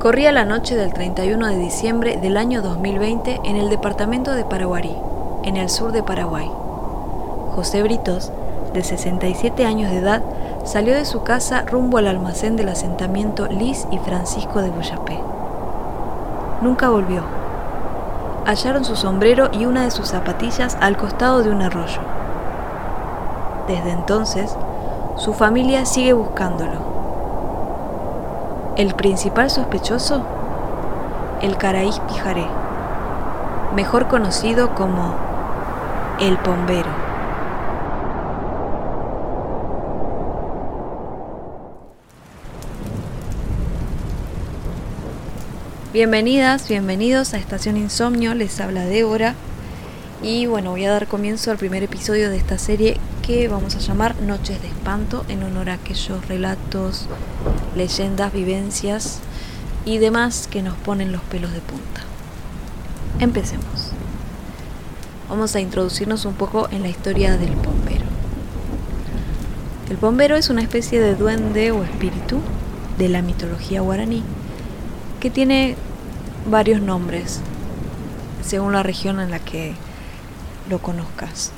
Corría la noche del 31 de diciembre del año 2020 en el departamento de Paraguarí, en el sur de Paraguay. José Britos, de 67 años de edad, salió de su casa rumbo al almacén del asentamiento Liz y Francisco de Bullapé. Nunca volvió. Hallaron su sombrero y una de sus zapatillas al costado de un arroyo. Desde entonces, su familia sigue buscándolo el principal sospechoso, el Caraí Pijaré, mejor conocido como el Pombero. Bienvenidas, bienvenidos a Estación Insomnio, les habla Débora y bueno, voy a dar comienzo al primer episodio de esta serie que vamos a llamar Noches de Espanto en honor a aquellos relatos, leyendas, vivencias y demás que nos ponen los pelos de punta. Empecemos. Vamos a introducirnos un poco en la historia del pombero. El pombero es una especie de duende o espíritu de la mitología guaraní que tiene varios nombres según la región en la que lo conozcas.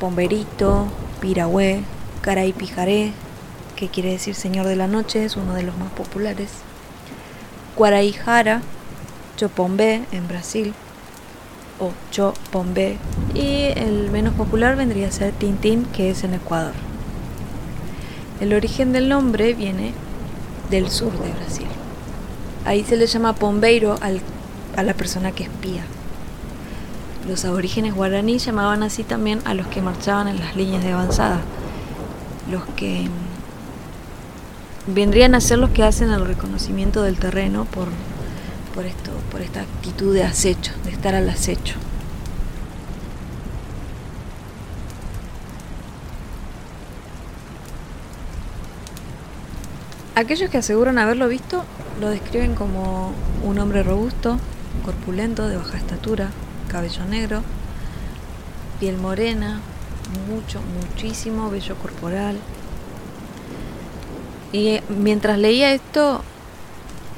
Pomberito, Piragüé, Caray Pijaré, que quiere decir Señor de la Noche, es uno de los más populares. Guaraijara, Chopombé en Brasil, o Chopombé, y el menos popular vendría a ser Tintín, que es en Ecuador. El origen del nombre viene del sur de Brasil. Ahí se le llama pombeiro a la persona que espía. Los aborígenes guaraní llamaban así también a los que marchaban en las líneas de avanzada, los que vendrían a ser los que hacen el reconocimiento del terreno por, por, esto, por esta actitud de acecho, de estar al acecho. Aquellos que aseguran haberlo visto lo describen como un hombre robusto, corpulento, de baja estatura, cabello negro, piel morena, mucho, muchísimo vello corporal. Y eh, mientras leía esto,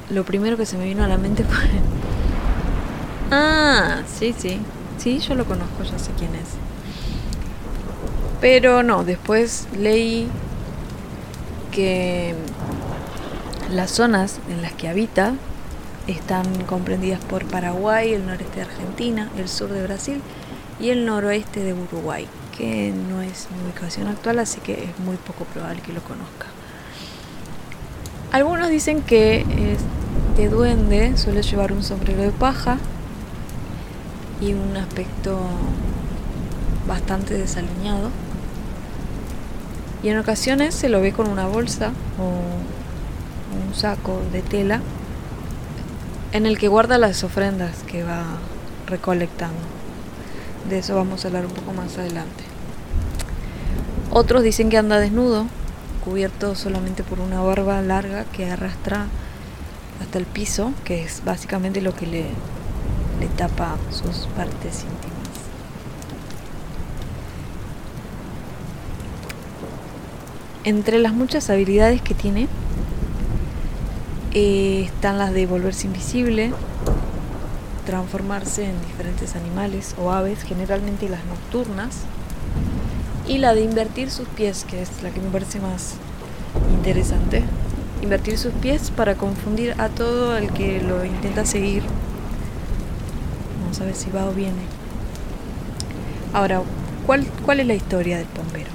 lo primero que se me vino a la mente fue... Ah, sí, sí, sí, yo lo conozco, ya sé quién es. Pero no, después leí que las zonas en las que habita están comprendidas por Paraguay, el noreste de Argentina, el sur de Brasil y el noroeste de Uruguay, que no es mi ubicación actual, así que es muy poco probable que lo conozca. Algunos dicen que este duende suele llevar un sombrero de paja y un aspecto bastante desaliñado. Y en ocasiones se lo ve con una bolsa o un saco de tela en el que guarda las ofrendas que va recolectando. De eso vamos a hablar un poco más adelante. Otros dicen que anda desnudo, cubierto solamente por una barba larga que arrastra hasta el piso, que es básicamente lo que le, le tapa sus partes íntimas. Entre las muchas habilidades que tiene, eh, están las de volverse invisible, transformarse en diferentes animales o aves, generalmente las nocturnas, y la de invertir sus pies, que es la que me parece más interesante. Invertir sus pies para confundir a todo el que lo intenta seguir. Vamos a ver si va o viene. Ahora, ¿cuál, cuál es la historia del pombero?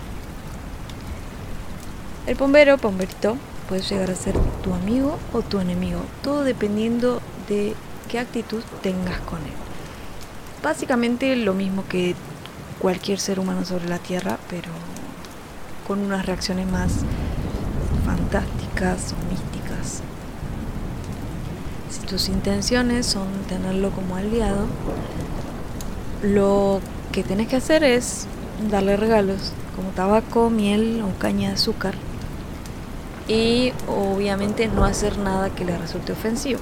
El pombero, pomberito, puede llegar a ser tu amigo o tu enemigo, todo dependiendo de qué actitud tengas con él. Básicamente lo mismo que cualquier ser humano sobre la Tierra, pero con unas reacciones más fantásticas o místicas. Si tus intenciones son tenerlo como aliado, lo que tenés que hacer es darle regalos como tabaco, miel o caña de azúcar y obviamente no hacer nada que le resulte ofensivo.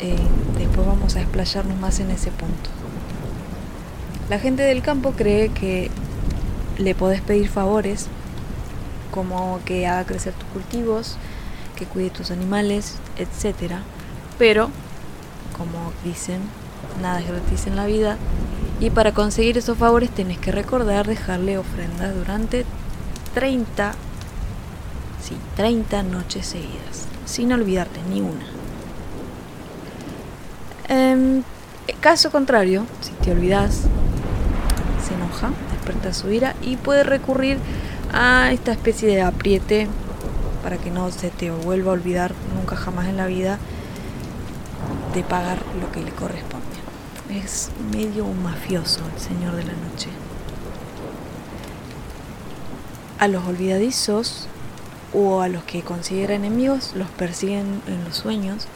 Eh, después vamos a explayarnos más en ese punto. La gente del campo cree que le podés pedir favores, como que haga crecer tus cultivos, que cuide tus animales, etc. Pero, como dicen, nada es gratis en la vida. Y para conseguir esos favores tenés que recordar dejarle ofrendas durante 30, sí, 30 noches seguidas, sin olvidarte ni una. En caso contrario, si te olvidas, se enoja, desperta su ira y puede recurrir a esta especie de apriete para que no se te vuelva a olvidar nunca jamás en la vida de pagar lo que le corresponde. Es medio un mafioso el señor de la noche. A los olvidadizos o a los que considera enemigos los persiguen en los sueños.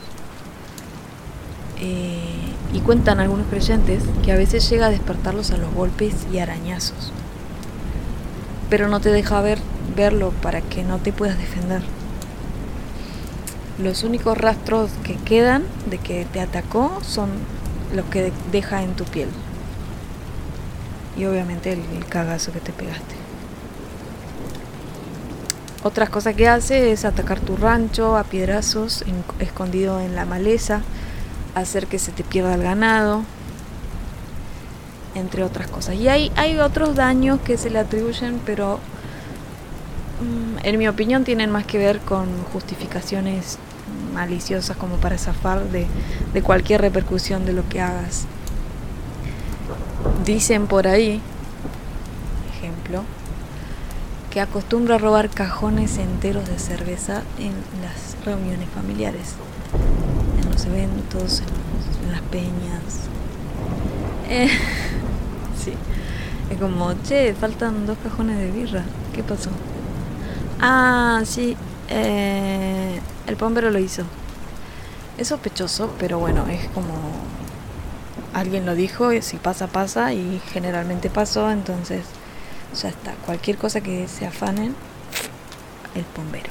Eh, y cuentan algunos creyentes que a veces llega a despertarlos a los golpes y arañazos. Pero no te deja ver, verlo para que no te puedas defender. Los únicos rastros que quedan de que te atacó son los que deja en tu piel. Y obviamente el, cagazo que te pegaste. Otras cosas que hace es atacar tu rancho a piedrazos escondido en la maleza, hacer que se te pierda el ganado, entre otras cosas. Y hay, otros daños que se le atribuyen, pero mm, en mi opinión tienen más que ver con justificaciones maliciosas como para zafar de, de cualquier repercusión de lo que hagas. Dicen por ahí, ejemplo, que acostumbra a robar cajones enteros de cerveza en las reuniones familiares, en los eventos, en, las peñas. Eh, sí, es como, che, faltan dos cajones de birra, ¿qué pasó? Ah, sí, eh, el pombero lo hizo. Es sospechoso, pero bueno, es como alguien lo dijo, si pasa, pasa, y generalmente pasó, entonces ya está. Cualquier cosa que se afanen, el pombero.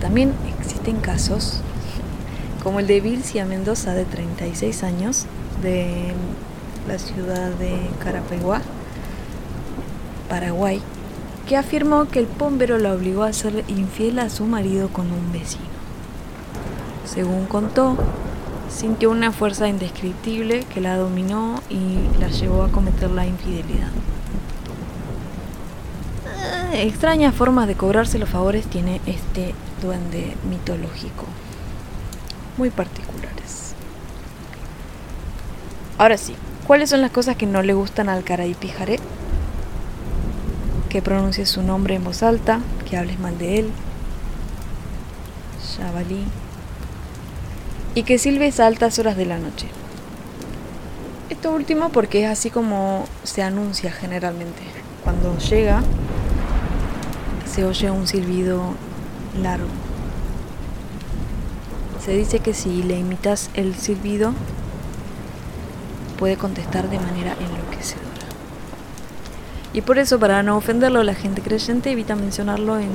También existen casos como el de Vilcia Mendoza, de 36 años, de la ciudad de Carapeguá, Paraguay, que afirmó que el pombero la obligó a ser infiel a su marido con un vecino. Según contó, sintió una fuerza indescriptible que la dominó y la llevó a cometer la infidelidad. Eh, extrañas formas de cobrarse los favores tiene este duende mitológico, muy particulares. Ahora sí, ¿cuáles son las cosas que no le gustan al Caray Pijaré? que pronuncies su nombre en voz alta, que hables mal de él. Shabalí. Y que silbes a altas horas de la noche. Esto último porque es así como se anuncia generalmente. Cuando llega, se oye un silbido largo. Se dice que si le imitas el silbido, puede contestar de manera enloquecedora. Y por eso, para no ofenderlo, la gente creyente evita mencionarlo en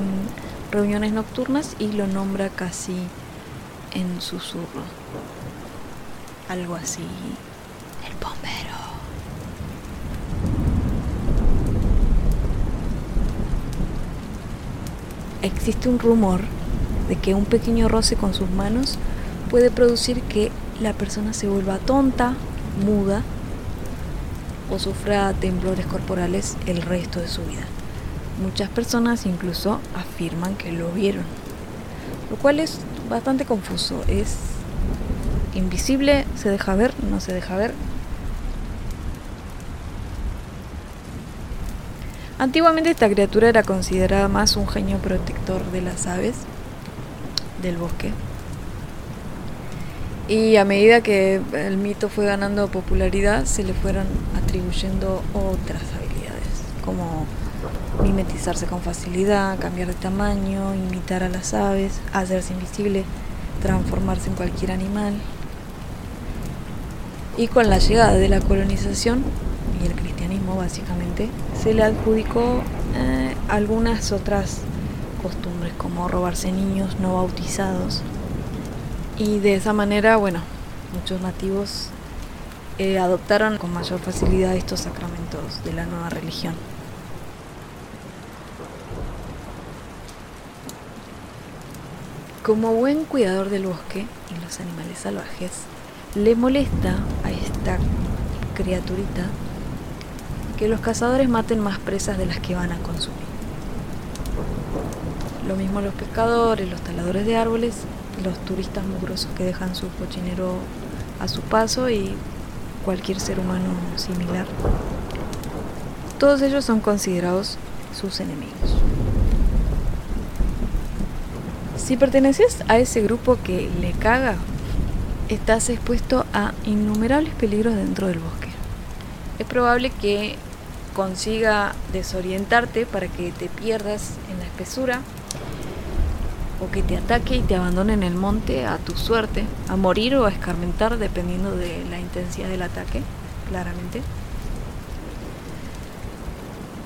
reuniones nocturnas y lo nombra casi en susurro. Algo así. El bombero. Existe un rumor de que un pequeño roce con sus manos puede producir que la persona se vuelva tonta, muda o sufra temblores corporales el resto de su vida. Muchas personas incluso afirman que lo vieron, lo cual es bastante confuso. Es invisible, se deja ver, no se deja ver. Antiguamente esta criatura era considerada más un genio protector de las aves del bosque y a medida que el mito fue ganando popularidad, se le fueron atribuyendo otras habilidades, como mimetizarse con facilidad, cambiar de tamaño, imitar a las aves, hacerse invisible, transformarse en cualquier animal. Y con la llegada de la colonización y el cristianismo básicamente, se le adjudicó eh, algunas otras costumbres como robarse niños no bautizados, y de esa manera, bueno, muchos nativos eh, adoptaron con mayor facilidad estos sacramentos de la nueva religión. Como buen cuidador del bosque y los animales salvajes, le molesta a esta criaturita que los cazadores maten más presas de las que van a consumir. Lo mismo los pescadores, los taladores de árboles, los turistas mugrosos que dejan su cochinero a su paso y cualquier ser humano similar. Todos ellos son considerados sus enemigos. Si perteneces a ese grupo que le caga, estás expuesto a innumerables peligros dentro del bosque. Es probable que consiga desorientarte para que te pierdas en la espesura o que te ataque y te abandone en el monte a tu suerte, a morir o a escarmentar dependiendo de la intensidad del ataque, claramente.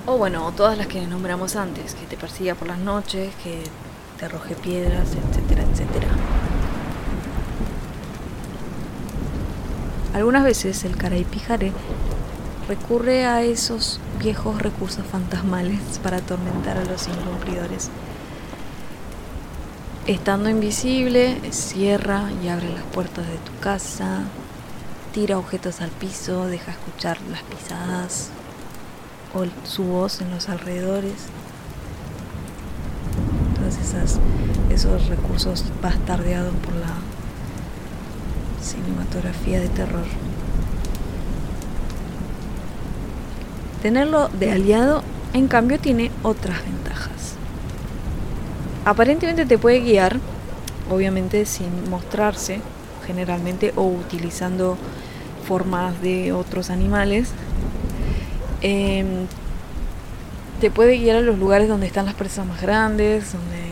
O bueno, todas las que nombramos antes, que te persiga por las noches, que arroje piedras, etcétera, etcétera. Algunas veces el Caraipijare recurre a esos viejos recursos fantasmales para atormentar a los incumplidores. Estando invisible, cierra y abre las puertas de tu casa, tira objetos al piso, deja escuchar las pisadas o su voz en los alrededores esos recursos bastardeados por la cinematografía de terror. Tenerlo de aliado, en cambio, tiene otras ventajas. Aparentemente te puede guiar, obviamente sin mostrarse, generalmente, o utilizando formas de otros animales. Em, te puede guiar a los lugares donde están las presas más grandes, donde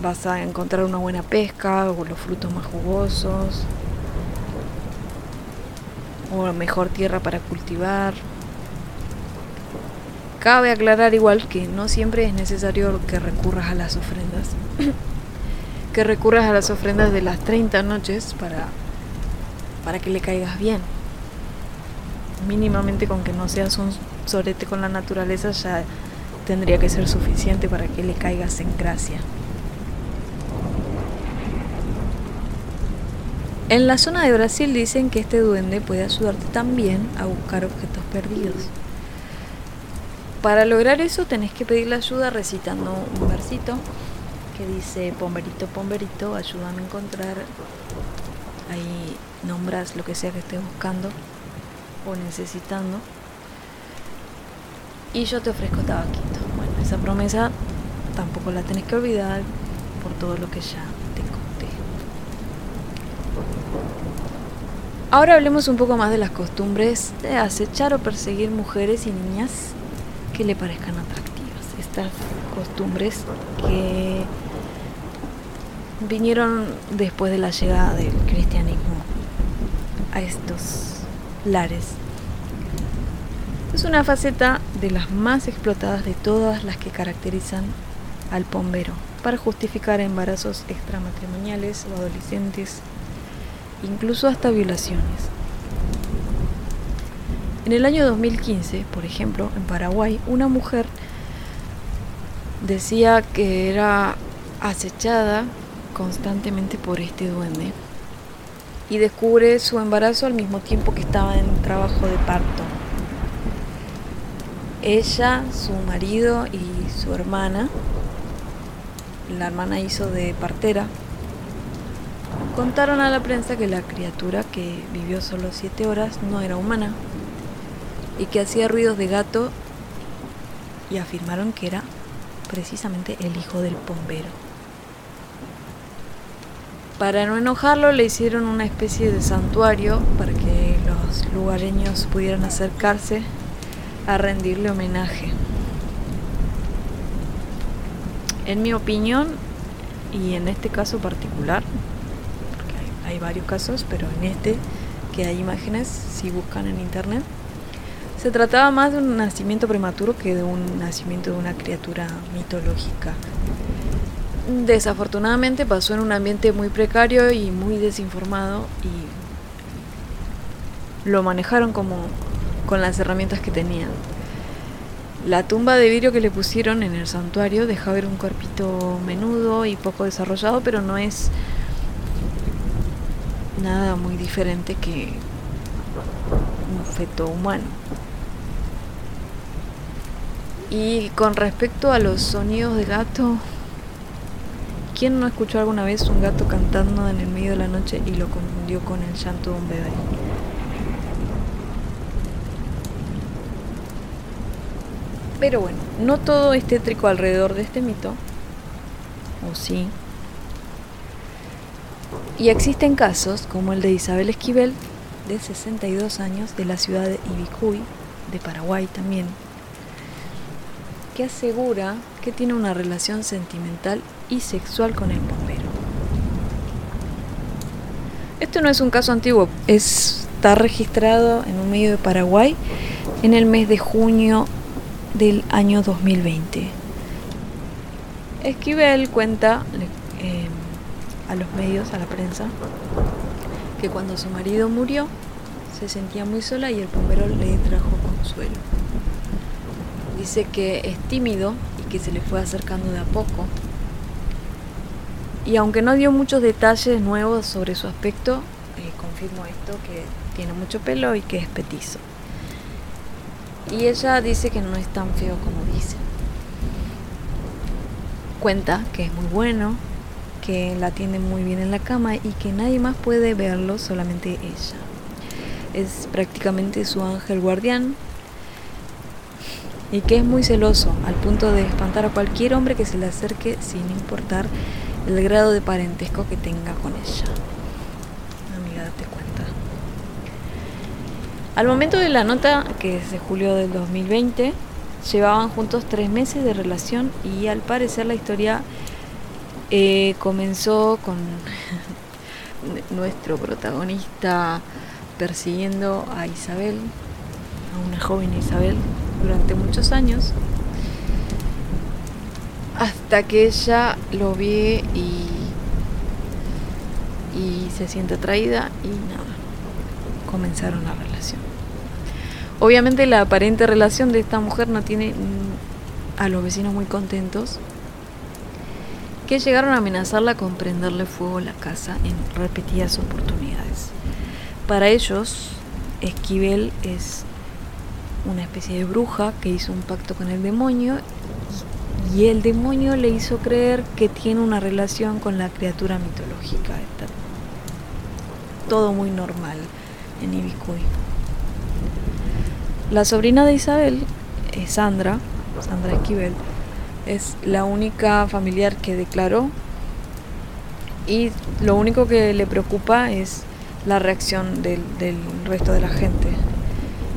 vas a encontrar una buena pesca o los frutos más jugosos o mejor tierra para cultivar. Cabe aclarar igual que no siempre es necesario que recurras a las ofrendas. que recurras a las ofrendas de las 30 noches para, para que le caigas bien. Mínimamente con que no seas un sorete con la naturaleza ya tendría que ser suficiente para que le caigas en gracia. En la zona de Brasil dicen que este duende puede ayudarte también a buscar objetos perdidos. Para lograr eso tenés que pedirle ayuda recitando un versito que dice Pomberito, Pomberito, ayúdame a encontrar. Ahí nombras lo que sea que estés buscando o necesitando. Y yo te ofrezco tabaquito. Bueno, esa promesa tampoco la tenés que olvidar por todo lo que ya Ahora hablemos un poco más de las costumbres de acechar o perseguir mujeres y niñas que le parezcan atractivas. Estas costumbres que vinieron después de la llegada del cristianismo a estos lares. Es una faceta de las más explotadas de todas las que caracterizan al pombero para justificar embarazos extramatrimoniales o adolescentes incluso hasta violaciones. En el año 2015, por ejemplo, en Paraguay, una mujer decía que era acechada constantemente por este duende y descubre su embarazo al mismo tiempo que estaba en trabajo de parto. Ella, su marido y su hermana, la hermana hizo de partera Contaron a la prensa que la criatura que vivió solo siete horas no era humana y que hacía ruidos de gato y afirmaron que era precisamente el hijo del bombero. Para no enojarlo le hicieron una especie de santuario para que los lugareños pudieran acercarse a rendirle homenaje. En mi opinión, y en este caso particular, varios casos, pero en este, que hay imágenes, si buscan en internet, se trataba más de un nacimiento prematuro que de un nacimiento de una criatura mitológica. Desafortunadamente pasó en un ambiente muy precario y muy desinformado y lo manejaron como con las herramientas que tenían. La tumba de vidrio que le pusieron en el santuario deja ver un cuerpito menudo y poco desarrollado, pero no es nada muy diferente que un feto humano. Y con respecto a los sonidos de gato, ¿quién no escuchó alguna vez un gato cantando en el medio de la noche y lo confundió con el llanto de un bebé? Pero bueno, no todo es tétrico alrededor de este mito, o sí. Y existen casos, como el de Isabel Esquivel, de 62 años, de la ciudad de Ibicuy, de Paraguay también, que asegura que tiene una relación sentimental y sexual con el bombero. Esto no es un caso antiguo, está registrado en un medio de Paraguay en el mes de junio del año 2020. Esquivel cuenta eh, a los medios, a la prensa, que cuando su marido murió se sentía muy sola y el bombero le trajo consuelo. Dice que es tímido y que se le fue acercando de a poco. Y aunque no dio muchos detalles nuevos sobre su aspecto, eh, confirmó esto, que tiene mucho pelo y que es petizo. Y ella dice que no es tan feo como dice. Cuenta que es muy bueno, que la atiende muy bien en la cama y que nadie más puede verlo, solamente ella. Es prácticamente su ángel guardián y que es muy celoso, al punto de espantar a cualquier hombre que se le acerque sin importar el grado de parentesco que tenga con ella. Al momento de la nota, que es de julio del 2020, llevaban juntos tres meses de relación y al parecer la historia eh, comenzó con nuestro protagonista persiguiendo a Isabel, a una joven Isabel, durante muchos años, hasta que ella lo ve y, y se siente atraída y nada, comenzaron la relación. Obviamente la aparente relación de esta mujer no tiene mm, a los vecinos muy contentos, que llegaron a amenazarla con prenderle fuego a la casa en repetidas oportunidades. Para ellos, Esquivel es una especie de bruja que hizo un pacto con el demonio y el demonio le hizo creer que tiene una relación con la criatura mitológica. todo muy normal en Ibicuy. La sobrina de Isabel, es Sandra, Sandra Esquivel, es la única familiar que declaró y lo único que le preocupa es la reacción del, resto de la gente.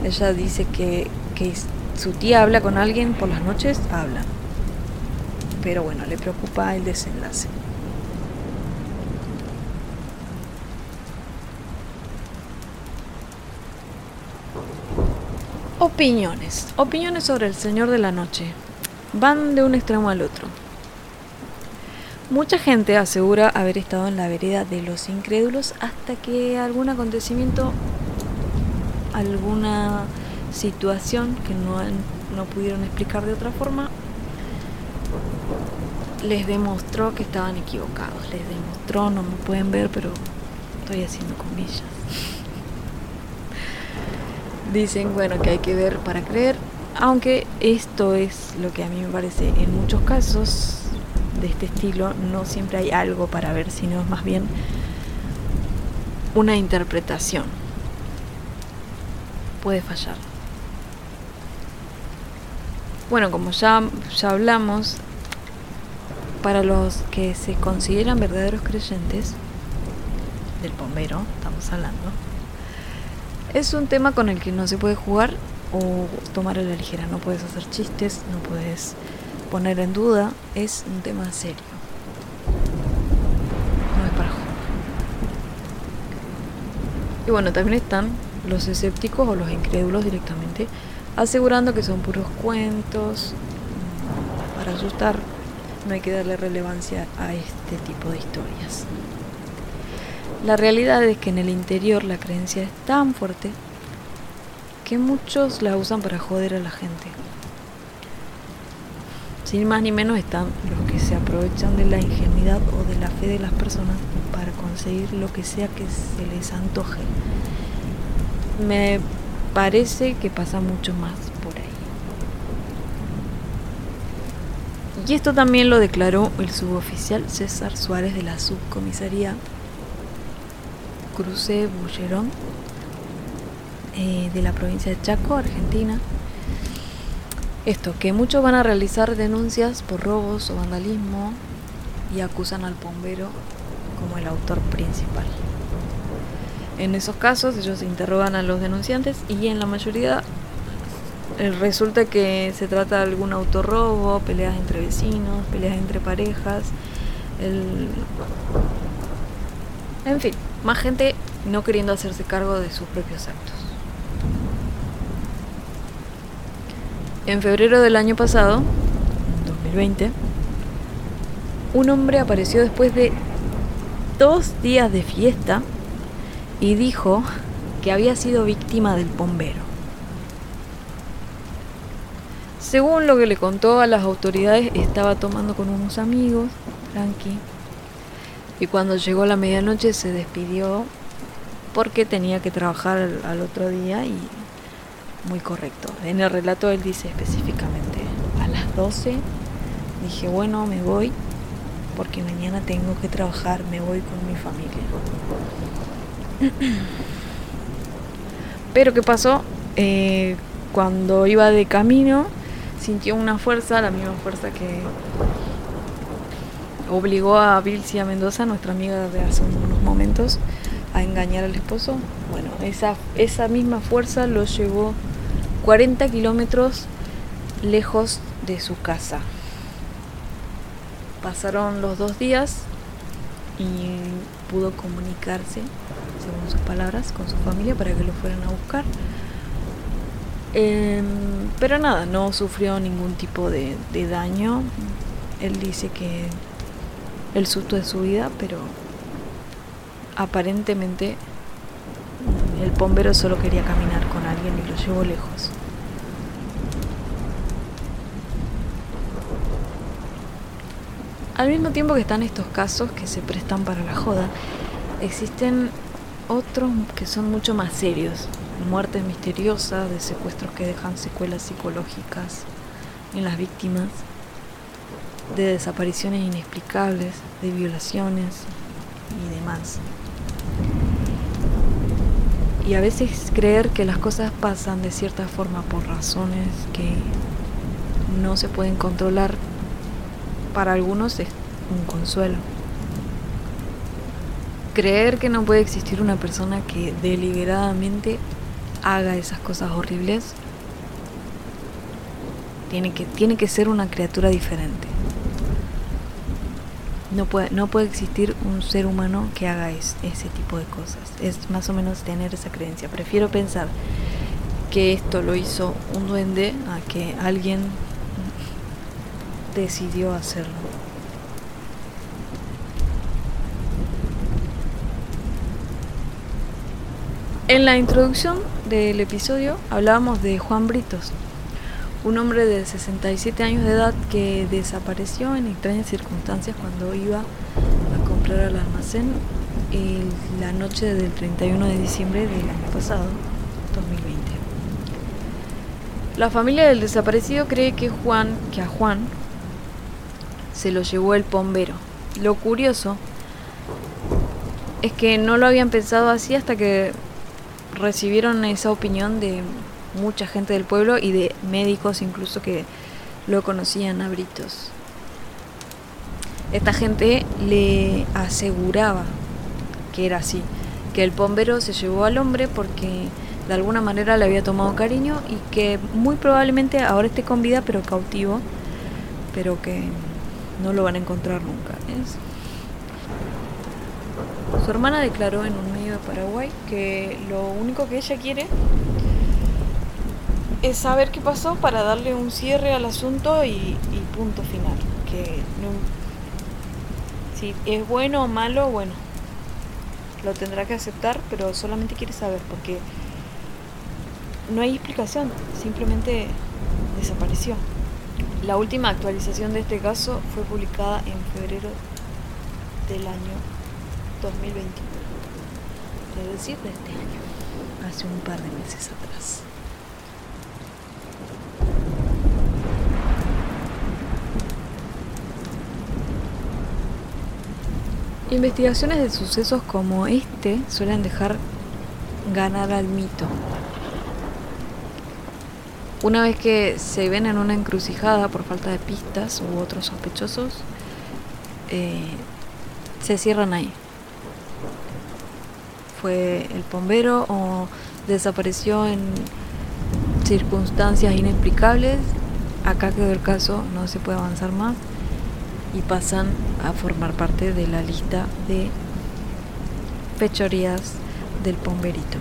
Ella dice que, que su tía habla con alguien por las noches, habla. Pero bueno, le preocupa el desenlace. Opiniones. Opiniones sobre el Señor de la Noche. Van de un extremo al otro. Mucha gente asegura haber estado en la vereda de los incrédulos hasta que algún acontecimiento, alguna situación que no, no pudieron explicar de otra forma, les demostró que estaban equivocados. Les demostró, no me pueden ver, pero estoy haciendo comillas dicen, bueno, que hay que ver para creer, aunque esto es lo que a mí me parece en muchos casos de este estilo, no siempre hay algo para ver, sino más bien una interpretación. Puede fallar. Bueno, como ya, ya hablamos, para los que se consideran verdaderos creyentes, del bombero estamos hablando, es un tema con el que no se puede jugar o tomar a la ligera. No puedes hacer chistes, no puedes poner en duda. Es un tema serio. No es para jugar. Y bueno, también están los escépticos o los incrédulos directamente asegurando que son puros cuentos para asustar. No hay que darle relevancia a este tipo de historias. La realidad es que en el interior la creencia es tan fuerte que muchos la usan para joder a la gente. Sin más ni menos están los que se aprovechan de la ingenuidad o de la fe de las personas para conseguir lo que sea que se les antoje. Me parece que pasa mucho más por ahí. Y esto también lo declaró el suboficial César Suárez de la subcomisaría Cruce Bullerón eh, de la provincia de Chaco, Argentina. Esto, que muchos van a realizar denuncias por robos o vandalismo y acusan al bombero como el autor principal. En esos casos ellos interrogan a los denunciantes y en la mayoría eh, resulta que se trata de algún autorrobo, peleas entre vecinos, peleas entre parejas, en fin, más gente no queriendo hacerse cargo de sus propios actos. En febrero del año pasado, 2020, un hombre apareció después de dos días de fiesta y dijo que había sido víctima del bombero. Según lo que le contó a las autoridades, estaba tomando con unos amigos, tranqui, y cuando llegó la medianoche se despidió porque tenía que trabajar al, otro día y muy correcto. En el relato él dice específicamente, a las 12 dije, bueno, me voy porque mañana tengo que trabajar, me voy con mi familia. Pero ¿qué pasó? Eh, cuando iba de camino, sintió una fuerza, la misma fuerza que obligó a Vilcia Mendoza, nuestra amiga de hace unos momentos, a engañar al esposo. Bueno, esa, esa misma fuerza lo llevó 40 kilómetros lejos de su casa. Pasaron los dos días y pudo comunicarse, según sus palabras, con su familia para que lo fueran a buscar. Em, pero nada, no sufrió ningún tipo de, de daño. Él dice que el susto de su vida, pero aparentemente el bombero solo quería caminar con alguien y lo llevó lejos. Al mismo tiempo que están estos casos que se prestan para la joda, existen otros que son mucho más serios. Muertes misteriosas, de secuestros que dejan secuelas psicológicas en las víctimas, de desapariciones inexplicables, de violaciones y demás. Y a veces creer que las cosas pasan de cierta forma por razones que no se pueden controlar, para algunos es un consuelo. Creer que no puede existir una persona que deliberadamente haga esas cosas horribles tiene que, tiene que ser una criatura diferente. No puede, no puede existir un ser humano que haga ese tipo de cosas. Es más o menos tener esa creencia. Prefiero pensar que esto lo hizo un duende a que alguien decidió hacerlo. En la introducción del episodio hablábamos de Juan Britos, un hombre de 67 años de edad que desapareció en extrañas circunstancias cuando iba a comprar al almacén la noche del 31 de diciembre del año pasado, 2020. La familia del desaparecido cree que Juan, que a Juan se lo llevó el bombero. Lo curioso es que no lo habían pensado así hasta que recibieron esa opinión de mucha gente del pueblo y de médicos incluso que lo conocían a Britos. Esta gente le aseguraba que era así, que el bombero se llevó al hombre porque de alguna manera le había tomado cariño y que muy probablemente ahora esté con vida pero cautivo, pero que no lo van a encontrar nunca. Su hermana declaró en un medio de Paraguay que lo único que ella quiere es saber qué pasó para darle un cierre al asunto y, punto final. Que si es bueno o malo, bueno, lo tendrá que aceptar, pero solamente quiere saber porque no hay explicación, simplemente desapareció. La última actualización de este caso fue publicada en febrero del año 2021, es decir, de este año, hace un par de meses atrás. Investigaciones de sucesos como este suelen dejar ganar al mito. Una vez que se ven en una encrucijada por falta de pistas u otros sospechosos, eh, se cierran ahí. Fue el bombero o desapareció en circunstancias inexplicables. Acá quedó el caso, no se puede avanzar más y pasan a formar parte de la lista de fechorías del pomberito.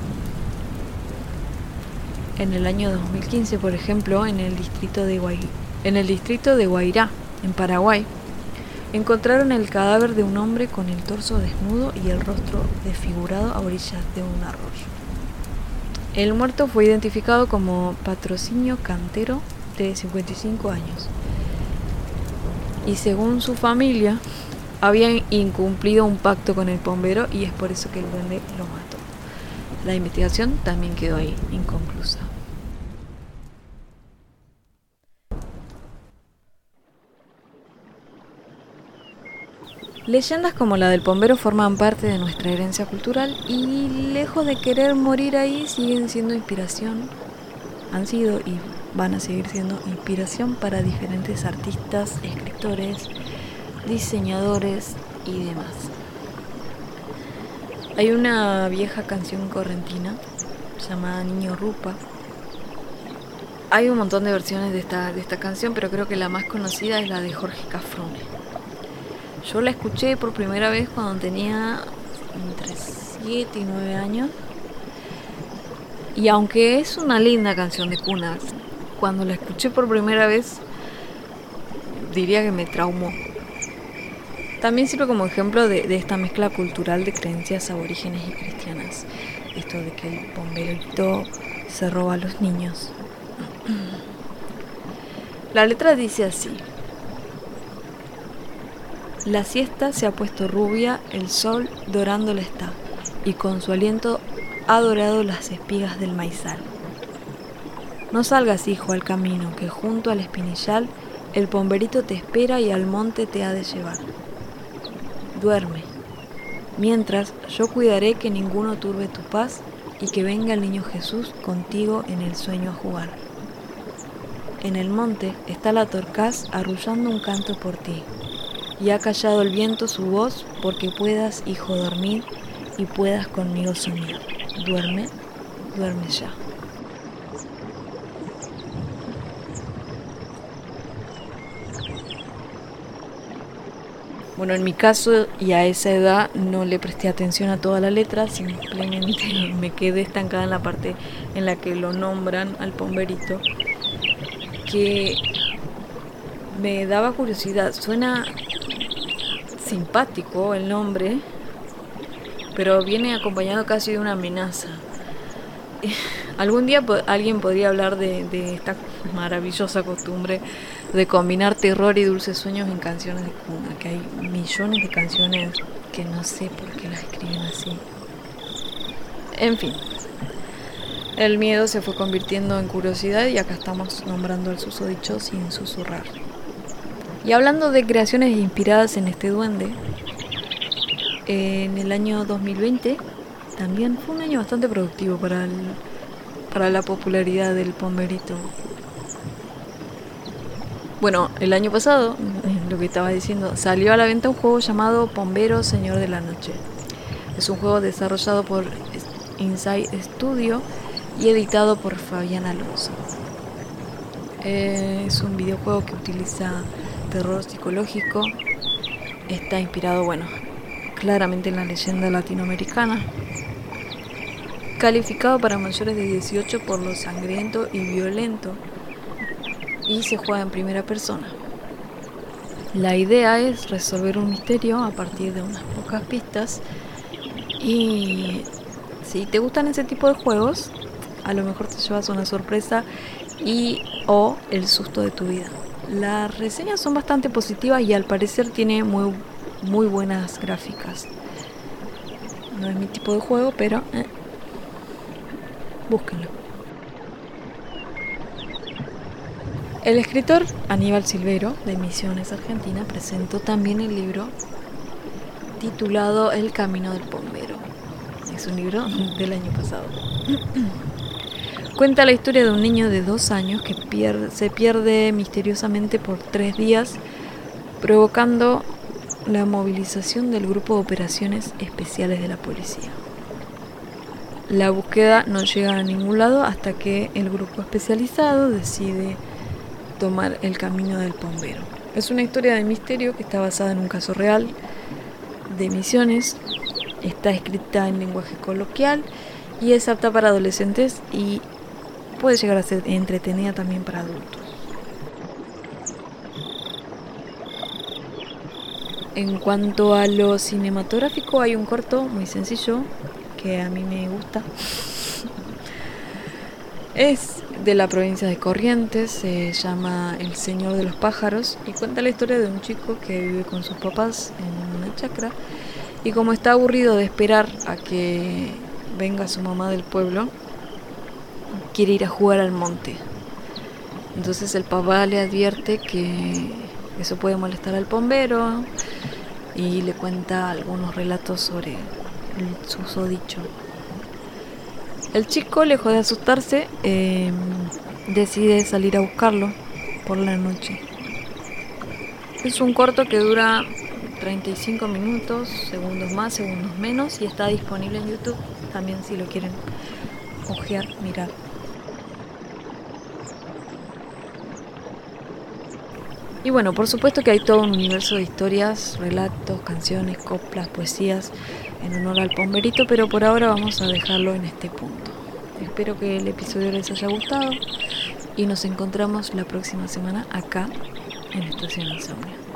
En el año 2015, por ejemplo, en el distrito de Guairá, en Paraguay, encontraron el cadáver de un hombre con el torso desnudo y el rostro desfigurado a orillas de un arroyo. El muerto fue identificado como Patrocinio Cantero, de 55 años, y según su familia habían incumplido un pacto con el bombero y es por eso que el duende lo mató. La investigación también quedó ahí, inconclusa. Leyendas como la del bombero forman parte de nuestra herencia cultural y lejos de querer morir ahí siguen siendo inspiración, han sido y van a seguir siendo inspiración para diferentes artistas, escritores, diseñadores y demás. Hay una vieja canción correntina llamada Niño Rupa. Hay un montón de versiones de esta, de esta canción, pero creo que la más conocida es la de Jorge Cafrune. Yo la escuché por primera vez cuando tenía entre 7 y 9 años. Y aunque es una linda canción de cuna, cuando la escuché por primera vez, diría que me traumó. También sirve como ejemplo de, esta mezcla cultural de creencias aborígenes y cristianas. Esto de que el bomberito se roba a los niños. La letra dice así. La siesta se ha puesto rubia, el sol dorándola está, y con su aliento ha dorado las espigas del maizal. No salgas, hijo, al camino, que junto al espinillal el pomberito te espera y al monte te ha de llevar. Duerme, mientras yo cuidaré que ninguno turbe tu paz y que venga el niño Jesús contigo en el sueño a jugar. En el monte está la torcaz arrullando un canto por ti, y ha callado el viento su voz porque puedas, hijo, dormir y puedas conmigo soñar. Duerme, duerme ya. Bueno, en mi caso y a esa edad no le presté atención a toda la letra, simplemente me quedé estancada en la parte en la que lo nombran al pomberito, que me daba curiosidad. Suena simpático el nombre, pero viene acompañado casi de una amenaza. Algún día alguien podría hablar de, esta maravillosa costumbre de combinar terror y dulces sueños en canciones de cuna, que hay millones de canciones que no sé por qué las escriben así. En fin, el miedo se fue convirtiendo en curiosidad y acá estamos nombrando al susodicho sin susurrar. Y hablando de creaciones inspiradas en este duende, en el año 2020 también fue un año bastante productivo para para la popularidad del pomberito. Bueno, el año pasado, lo que estaba diciendo, salió a la venta un juego llamado Pombero Señor de la Noche. Es un juego desarrollado por Inside Studio y editado por Fabián Alonso. Es un videojuego que utiliza terror psicológico. Está inspirado, bueno, claramente en la leyenda latinoamericana calificado para mayores de 18 por lo sangriento y violento y se juega en primera persona. La idea es resolver un misterio a partir de unas pocas pistas y si te gustan ese tipo de juegos, a lo mejor te llevas una sorpresa y o el susto de tu vida. Las reseñas son bastante positivas y al parecer tiene muy, muy buenas gráficas. No es mi tipo de juego, pero eh, búsquenlo. El escritor Aníbal Silvero, de Misiones Argentina, presentó también el libro titulado El Camino del Bombero. Es un libro del año pasado. Cuenta la historia de un niño de dos años que se pierde misteriosamente por tres días, provocando la movilización del grupo de operaciones especiales de la policía. La búsqueda no llega a ningún lado hasta que el grupo especializado decide tomar el camino del bombero. Es una historia de misterio que está basada en un caso real de misiones, está escrita en lenguaje coloquial y es apta para adolescentes y puede llegar a ser entretenida también para adultos. En cuanto a lo cinematográfico hay un corto muy sencillo que a mí me gusta. Es de la provincia de Corrientes, se llama El Señor de los Pájaros y cuenta la historia de un chico que vive con sus papás en una chacra y como está aburrido de esperar a que venga su mamá del pueblo, quiere ir a jugar al monte. Entonces el papá le advierte que eso puede molestar al bombero y le cuenta algunos relatos sobre el susodicho. El chico, lejos de asustarse, em, decide salir a buscarlo por la noche. Es un corto que dura 35 minutos, segundos más, segundos menos y está disponible en YouTube también si lo quieren ojear, mirar. Y bueno, por supuesto que hay todo un universo de historias, relatos, canciones, coplas, poesías en honor al pomberito, pero por ahora vamos a dejarlo en este punto. Espero que el episodio les haya gustado y nos encontramos la próxima semana acá en Estación Insomnio.